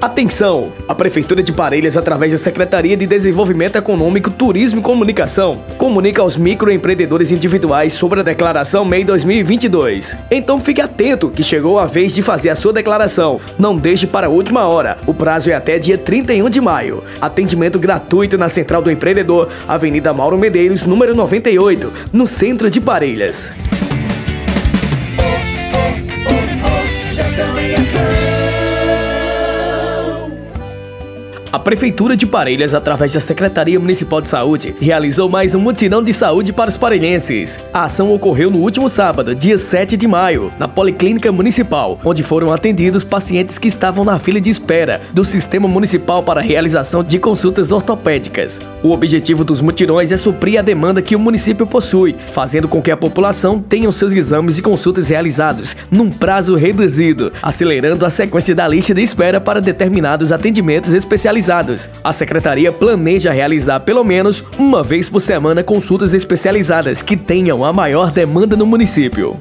Atenção! A Prefeitura de Parelhas, através da Secretaria de Desenvolvimento Econômico, Turismo e Comunicação, comunica aos microempreendedores individuais sobre a declaração MEI 2022. Então fique atento que chegou a vez de fazer a sua declaração. Não deixe para a última hora. O prazo é até dia 31 de maio. Atendimento gratuito na Central do Empreendedor, Avenida Mauro Medeiros, número 98, no centro de Parelhas. A Prefeitura de Parelhas, através da Secretaria Municipal de Saúde, realizou mais um mutirão de saúde para os parelhenses. A ação ocorreu no último sábado, dia 7 de maio, na Policlínica Municipal, onde foram atendidos pacientes que estavam na fila de espera do Sistema Municipal para a realização de consultas ortopédicas. O objetivo dos mutirões é suprir a demanda que o município possui, fazendo com que a população tenha seus exames e consultas realizados num prazo reduzido, acelerando a sequência da lista de espera para determinados atendimentos especializados especializadas. A secretaria planeja realizar pelo menos uma vez por semana consultas especializadas que tenham a maior demanda no município.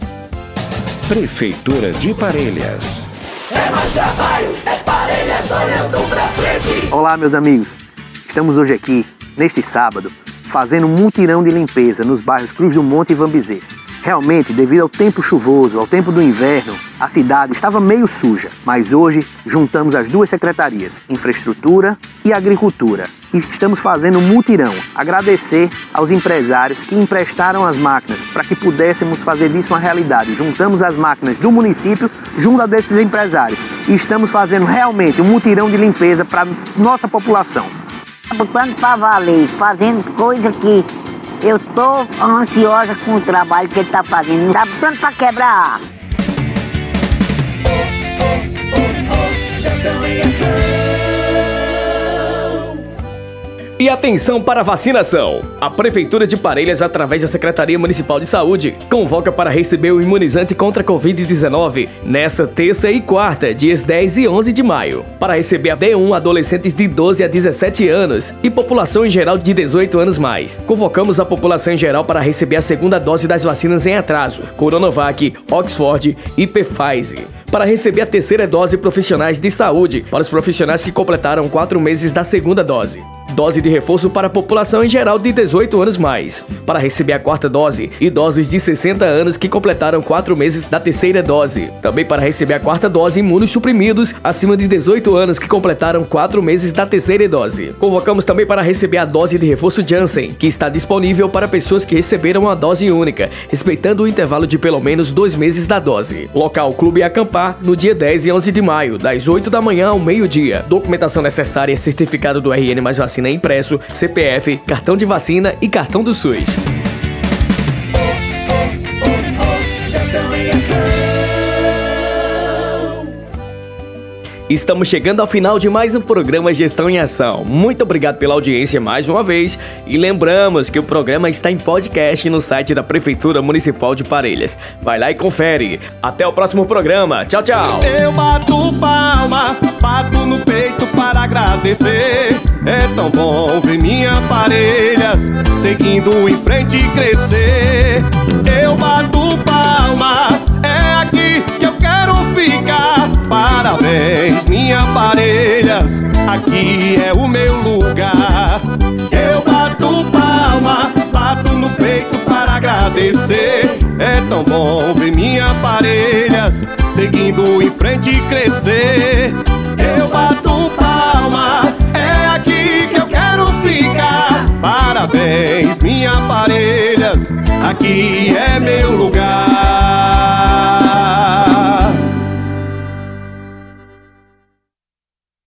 Prefeitura de Parelhas. É mais trabalho, é Parelhas olhando pra frente. Olá, meus amigos. Estamos hoje aqui, neste sábado, fazendo um mutirão de limpeza nos bairros Cruz do Monte e Vambizê. Realmente, devido ao tempo chuvoso, ao tempo do inverno, a cidade estava meio suja, mas hoje juntamos as duas secretarias, Infraestrutura e Agricultura, e estamos fazendo um mutirão. Agradecer aos empresários que emprestaram as máquinas para que pudéssemos fazer disso uma realidade. Juntamos as máquinas do município junto a desses empresários e estamos fazendo realmente um mutirão de limpeza para nossa população. Botando para valer, fazendo coisa que eu estou ansiosa com o trabalho que ele está fazendo. Está botando para quebrar. Atenção para vacinação! A Prefeitura de Parelhas, através da Secretaria Municipal de Saúde, convoca para receber o imunizante contra a Covid-19 nesta terça e quarta, dias 10 e 11 de maio. Para receber a D1, adolescentes de 12 a 17 anos e população em geral de 18 anos mais. Convocamos a população em geral para receber a segunda dose das vacinas em atraso: Coronavac, Oxford e Pfizer para receber a terceira dose profissionais de saúde para os profissionais que completaram quatro meses da segunda dose dose de reforço para a população em geral de 18 anos mais. Para receber a quarta dose, idosos de 60 anos que completaram 4 meses da terceira dose. Também para receber a quarta dose, imunos suprimidos acima de 18 anos que completaram 4 meses da terceira dose. Convocamos também para receber a dose de reforço Janssen, que está disponível para pessoas que receberam a dose única, respeitando o intervalo de pelo menos 2 meses da dose. Local Clube Acampar, no dia 10 e 11 de maio, das 8 da manhã ao meio-dia. Documentação necessária é certificado do RN mais vacina impresso, CPF, cartão de vacina e cartão do SUS. Estamos chegando ao final de mais um programa Gestão em Ação. Muito obrigado pela audiência mais uma vez e lembramos que o programa está em podcast no site da Prefeitura Municipal de Parelhas. Vai lá e confere. Até o próximo programa. Tchau, tchau. Eu bato palma, bato no peito para agradecer. É tão bom ver minha Parelhas seguindo em frente e crescer. Eu bato palma, é aqui que eu quero ficar. Parabéns, minha parelhas, aqui é o meu lugar. Eu bato palma, bato no peito para agradecer. É tão bom ver minha parelhas seguindo em frente e crescer. bens, me aparelhas, aqui é meu lugar.